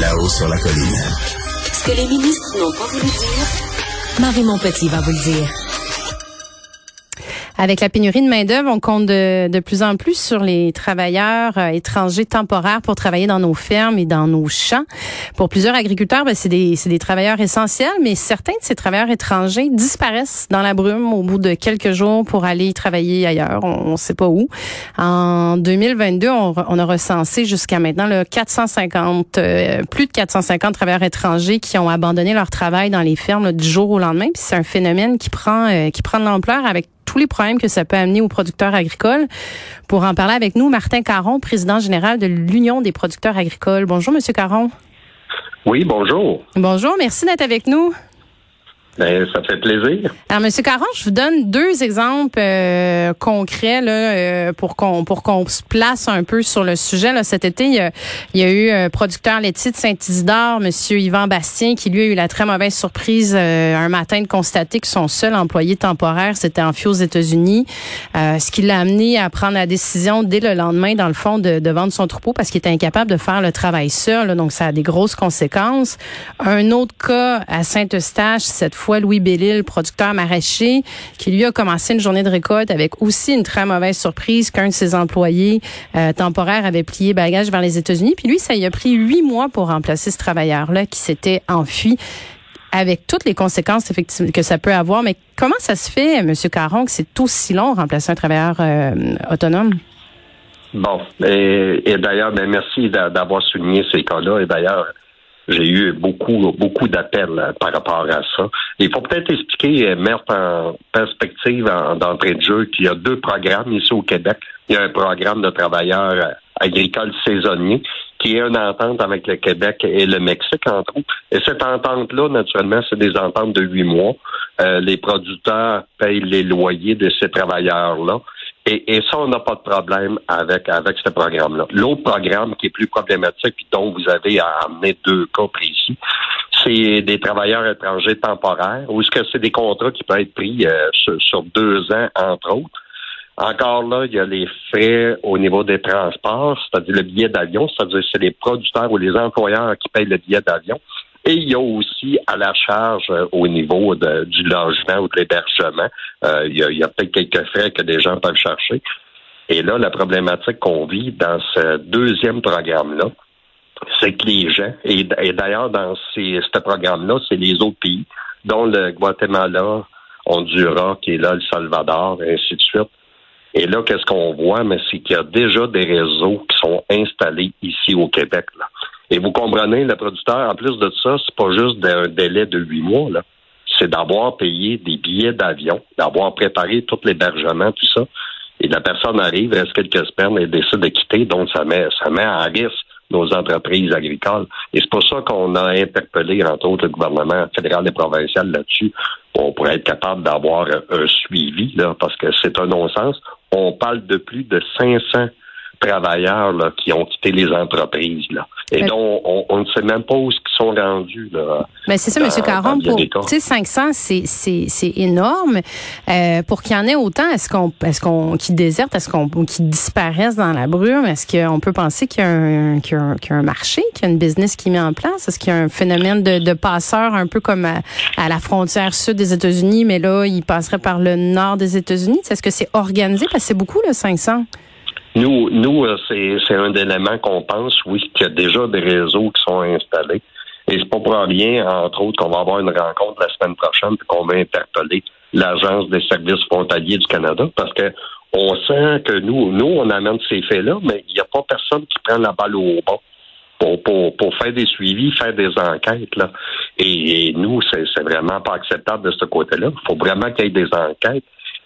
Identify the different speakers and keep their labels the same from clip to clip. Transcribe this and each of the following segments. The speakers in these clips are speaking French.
Speaker 1: Là-haut sur la colline.
Speaker 2: Ce que les ministres n'ont pas voulu dire, Marie Montpetit va vous le dire.
Speaker 3: Avec la pénurie de main-d'œuvre, on compte de, de, plus en plus sur les travailleurs euh, étrangers temporaires pour travailler dans nos fermes et dans nos champs. Pour plusieurs agriculteurs, ben, c'est des, des, travailleurs essentiels, mais certains de ces travailleurs étrangers disparaissent dans la brume au bout de quelques jours pour aller travailler ailleurs. On ne sait pas où. En 2022, on, on a recensé jusqu'à maintenant le 450, euh, plus de 450 travailleurs étrangers qui ont abandonné leur travail dans les fermes du jour au lendemain. C'est un phénomène qui prend, euh, qui prend de l'ampleur avec tous les problèmes que ça peut amener aux producteurs agricoles. Pour en parler avec nous, Martin Caron, président général de l'Union des producteurs agricoles. Bonjour, Monsieur Caron.
Speaker 4: Oui, bonjour.
Speaker 3: Bonjour, merci d'être avec nous.
Speaker 4: Ben, ça fait plaisir.
Speaker 3: Alors, Monsieur Caron, je vous donne deux exemples euh, concrets là, euh, pour qu'on pour qu'on se place un peu sur le sujet. Là. Cet été, il y a, il y a eu un producteur laitier de Saint-Isidore, Monsieur Yvan Bastien, qui lui a eu la très mauvaise surprise euh, un matin de constater que son seul employé temporaire s'était enfui aux États-Unis, ce qui l'a amené à prendre la décision dès le lendemain, dans le fond, de, de vendre son troupeau parce qu'il était incapable de faire le travail seul. Là, donc, ça a des grosses conséquences. Un autre cas à Saint-Eustache, cette fois Louis Bellil, producteur maraîcher, qui lui a commencé une journée de récolte avec aussi une très mauvaise surprise qu'un de ses employés euh, temporaires avait plié bagage vers les États-Unis. Puis lui, ça y a pris huit mois pour remplacer ce travailleur-là qui s'était enfui avec toutes les conséquences que ça peut avoir. Mais comment ça se fait, M. Caron, que c'est aussi long remplacer un travailleur euh, autonome?
Speaker 4: Bon, et, et d'ailleurs, ben merci d'avoir souligné ces cas-là. Et d'ailleurs, j'ai eu beaucoup, beaucoup d'appels euh, par rapport à ça. Il faut peut-être expliquer, euh, mettre en perspective d'entrée de jeu qu'il y a deux programmes ici au Québec. Il y a un programme de travailleurs euh, agricoles saisonniers qui est une entente avec le Québec et le Mexique, entre autres. Et cette entente-là, naturellement, c'est des ententes de huit mois. les producteurs payent les loyers de ces travailleurs-là. Et, ça, on n'a pas de problème avec, avec ce programme-là. L'autre programme qui est plus problématique, puis dont vous avez amené deux cas précis, c'est des travailleurs étrangers temporaires, ou est-ce que c'est des contrats qui peuvent être pris euh, sur, deux ans, entre autres? Encore là, il y a les frais au niveau des transports, c'est-à-dire le billet d'avion, c'est-à-dire c'est les producteurs ou les employeurs qui payent le billet d'avion. Et il y a aussi à la charge euh, au niveau du logement ou de l'hébergement, euh, il y a, peut-être quelques frais que des gens peuvent chercher. Et là, la problématique qu'on vit dans ce deuxième programme-là, c'est que les gens, et, d'ailleurs dans ce programme-là, c'est les autres pays, dont le Guatemala, Honduras, qui est là, le Salvador, et ainsi de suite. Et là, qu'est-ce qu'on voit? Mais c'est qu'il y a déjà des réseaux qui sont installés ici au Québec. Là. Et vous comprenez, le producteur, en plus de ça, c'est pas juste d'un délai de huit mois, là. C'est d'avoir payé des billets d'avion, d'avoir préparé tout l'hébergement, tout ça. Et la personne arrive, reste quelques semaines et décide de quitter, donc ça met, ça met en risque nos entreprises agricoles. Et c'est pour ça qu'on a interpellé, entre autres, le gouvernement fédéral et provincial là-dessus, pour, pour être capable d'avoir un suivi, là, parce que c'est un non-sens. On parle de plus de 500 travailleurs là, qui ont quitté les entreprises. Là. Et donc, on, ne sait même pas où ils sont rendus. Là,
Speaker 3: ben c'est ça, M. Caron. Pour 500, c'est, c'est, c'est énorme. Euh, pour qu'il y en ait autant, est-ce qu'on, est-ce qu'on qui désertent, est-ce qu'on qui disparaissent dans la brume? Est-ce qu'on peut penser qu'il y, a un, qu'il, y a un, qu'il y a un marché, qu'il y a une business qui met en place? Est-ce qu'il y a un phénomène de, de passeurs un peu comme à, à, la frontière sud des États-Unis, mais là, il passerait par le nord des États-Unis? Est-ce que c'est organisé? Parce que c'est beaucoup, le 500.
Speaker 4: Nous, nous, euh, c'est, un élément qu'on pense, oui, qu'il y a déjà des réseaux qui sont installés. Et c'est pas pour rien, entre autres, qu'on va avoir une rencontre la semaine prochaine et qu'on va interpeller l'Agence des services frontaliers du Canada parce que on sent que nous, nous, on amène ces faits-là, mais il n'y a pas personne qui prend la balle au bon pour, pour, pour faire des suivis, faire des enquêtes. Là. Et, nous, c'est, c'est vraiment pas acceptable de ce côté-là. Il faut vraiment qu'il y ait des enquêtes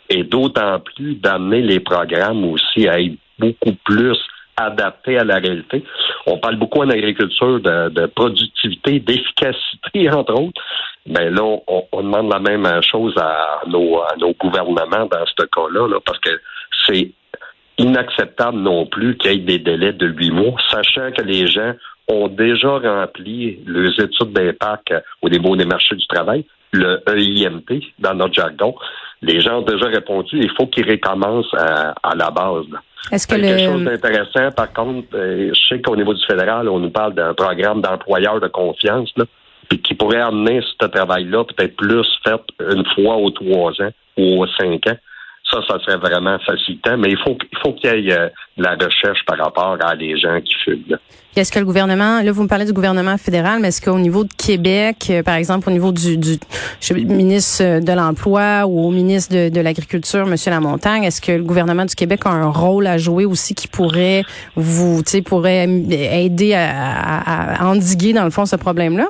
Speaker 4: et d'autant plus d'amener les programmes aussi à être beaucoup plus adapté à la réalité. On parle beaucoup en agriculture de, productivité, d'efficacité, entre autres. Mais là, on, demande la même chose à nos, gouvernements dans ce cas-là, là, parce que c'est inacceptable non plus qu'il y ait des délais de huit mois, sachant que les gens ont déjà rempli les études d'impact au niveau des marchés du travail, le EIMT dans notre jargon. Les gens ont déjà répondu, il faut qu'ils recommencent à, la base.
Speaker 3: Est-ce que
Speaker 4: Quelque
Speaker 3: le...
Speaker 4: chose d'intéressant, par contre, euh, je sais qu'au niveau du fédéral, on nous parle d'un programme d'employeurs de confiance, là, puis qui pourrait amener ce travail-là peut-être plus fait une fois aux trois ans ou aux cinq ans. Ça, ça serait vraiment facilitant, mais il faut, il faut qu'il y ait euh, de la recherche par rapport à des gens qui fument.
Speaker 3: Est-ce que le gouvernement, là, vous me parlez du gouvernement fédéral, mais est-ce qu'au niveau de Québec, euh, par exemple, au niveau du, du je ministre de l'Emploi ou au ministre de, de l'Agriculture, M. Lamontagne, est-ce que le gouvernement du Québec a un rôle à jouer aussi qui pourrait vous, tu sais, pourrait aider à, à- à endiguer, dans le fond, ce problème-là?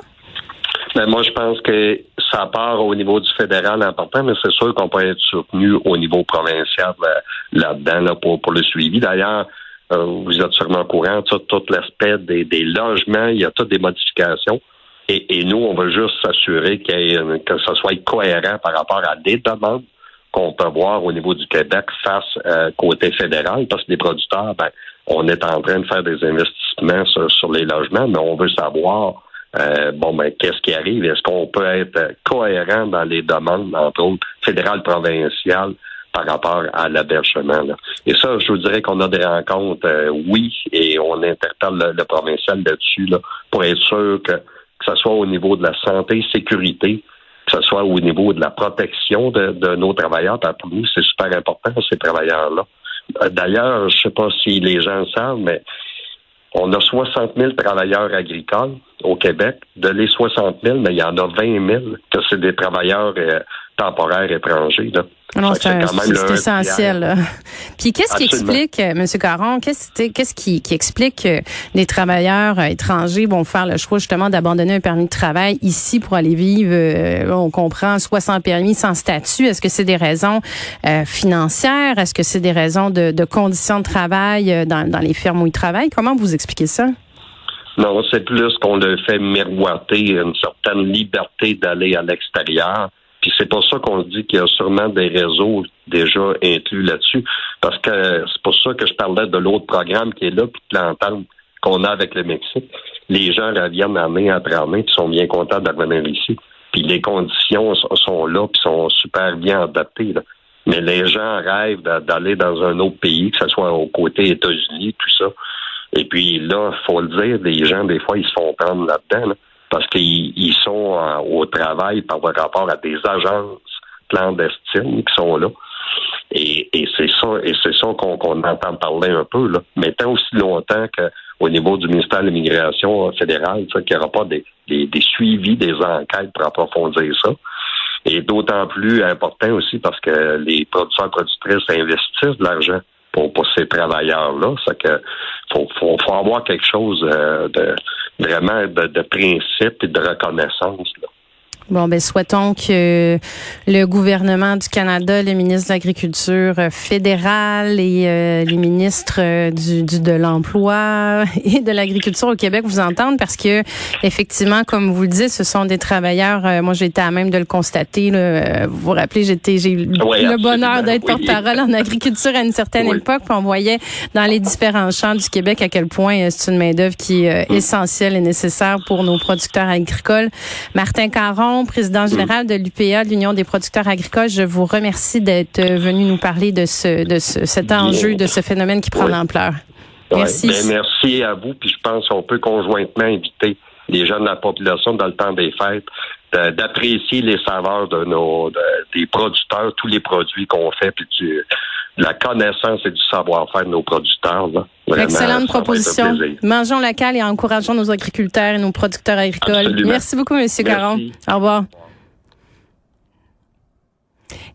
Speaker 4: Mais moi, je pense que ça part au niveau du fédéral important, mais c'est sûr qu'on peut être soutenu au niveau provincial euh, là-dedans là, pour, pour le suivi. D'ailleurs, euh, vous êtes sûrement au courant, tout, tout l'aspect des, des logements, il y a toutes des modifications. Et, et nous, on veut juste s'assurer que ça soit cohérent par rapport à des demandes qu'on peut voir au niveau du Québec face euh, côté fédéral, parce que les producteurs, ben, on est en train de faire des investissements sur, sur les logements, mais on veut savoir euh, bon, ben, qu'est-ce qui arrive? Est-ce qu'on peut être cohérent dans les demandes, entre autres, fédérales, provinciales, par rapport à l'hébergement? là? Et ça, je vous dirais qu'on a des rencontres, euh, oui, et on interpelle le, le provincial là-dessus, là, pour être sûr que, que ce soit au niveau de la santé, sécurité, que ce soit au niveau de la protection de, de nos travailleurs. Pour nous, c'est super important, ces travailleurs-là. Euh, D'ailleurs, je sais pas si les gens le savent, mais on a 60 000 travailleurs agricoles au Québec. De les 60 000, mais il y en a 20 000 que c'est des travailleurs euh, temporaires étrangers. Là.
Speaker 3: Non,
Speaker 4: que
Speaker 3: c'est essentiel. là. Puis qu'est-ce qui explique, euh, M. Caron, qu'est-ce qui, qui explique que les travailleurs euh, étrangers vont faire le choix justement d'abandonner un permis de travail ici pour aller vivre, euh, on comprend, soit sans permis, sans statut? Est-ce que c'est des raisons euh, financières? Est-ce que c'est des raisons de, de conditions de travail dans, dans les firmes où ils travaillent? Comment vous expliquez ça?
Speaker 4: Non, c'est plus qu'on le fait miroiter une certaine liberté d'aller à l'extérieur. Puis c'est pour ça qu'on dit qu'il y a sûrement des réseaux déjà inclus là-dessus. Parce que c'est pour ça que je parlais de l'autre programme qui est là, puis de l'entente qu'on a avec le Mexique. Les gens reviennent année après année, puis sont bien contents de revenir ici. Puis les conditions sont- là, puis sont super bien adaptées. là. Mais les gens rêvent d'a- d'aller dans un autre pays, que ce soit au côté États-Unis, tout ça. Et puis là, faut le dire, les gens, des fois, ils se font prendre là-dedans, là, parce qu'ils ils sont euh, au travail par rapport à des agences clandestines qui sont là. Et, et c'est ça, et c'est ça qu'on entend parler un peu, là. Mais tant aussi longtemps qu'au niveau du ministère de l'Immigration fédéral, ça, qu'il n'y aura pas des, des, des suivis, des enquêtes pour approfondir ça. Et d'autant plus important aussi parce que les producteurs productrices investissent de l'argent pour, pour ces travailleurs-là. C'est que faut, faut, avoir quelque chose euh, de vraiment de, principe et de reconnaissance.
Speaker 3: Bon, ben souhaitons que le gouvernement du Canada, le ministre de l'Agriculture euh, fédéral et euh, les ministres euh, du, du- de l'Emploi et de l'Agriculture au Québec vous entendent parce que effectivement, comme vous le dites, ce sont des travailleurs. euh, moi, j'ai été à même de le constater. Là, vous vous rappelez, j'étais, j'ai eu
Speaker 4: Oui,
Speaker 3: le bonheur d'être
Speaker 4: oui.
Speaker 3: porte-parole en agriculture à une certaine
Speaker 4: Oui.
Speaker 3: époque. Puis on voyait dans les différents champs du Québec à quel point c'est une main d'œuvre qui est euh, essentielle et nécessaire pour nos producteurs agricoles. Martin Caron, président général de l'UPA, l'Union des producteurs agricoles, je vous remercie d'être venu nous parler de ce, de ce, cet enjeu, de ce phénomène qui prend
Speaker 4: Oui.
Speaker 3: l'ampleur.
Speaker 4: Ouais.
Speaker 3: Merci.
Speaker 4: Ben, merci à vous. Puis je pense qu'on peut conjointement inviter les jeunes de la population dans le temps des fêtes d'apprécier les saveurs de nos de- des producteurs, tous les produits qu'on fait, puis du, de la connaissance et du savoir-faire de nos producteurs. Là. Vraiment,
Speaker 3: Excellente proposition. Mangeons local et encourageons nos agriculteurs et nos producteurs agricoles.
Speaker 4: Absolument.
Speaker 3: Merci beaucoup, Monsieur
Speaker 4: Merci.
Speaker 3: Caron. Au revoir.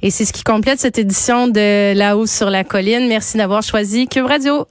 Speaker 3: Et c'est ce qui complète cette édition de La hausse sur la colline. Merci d'avoir choisi Cube Radio.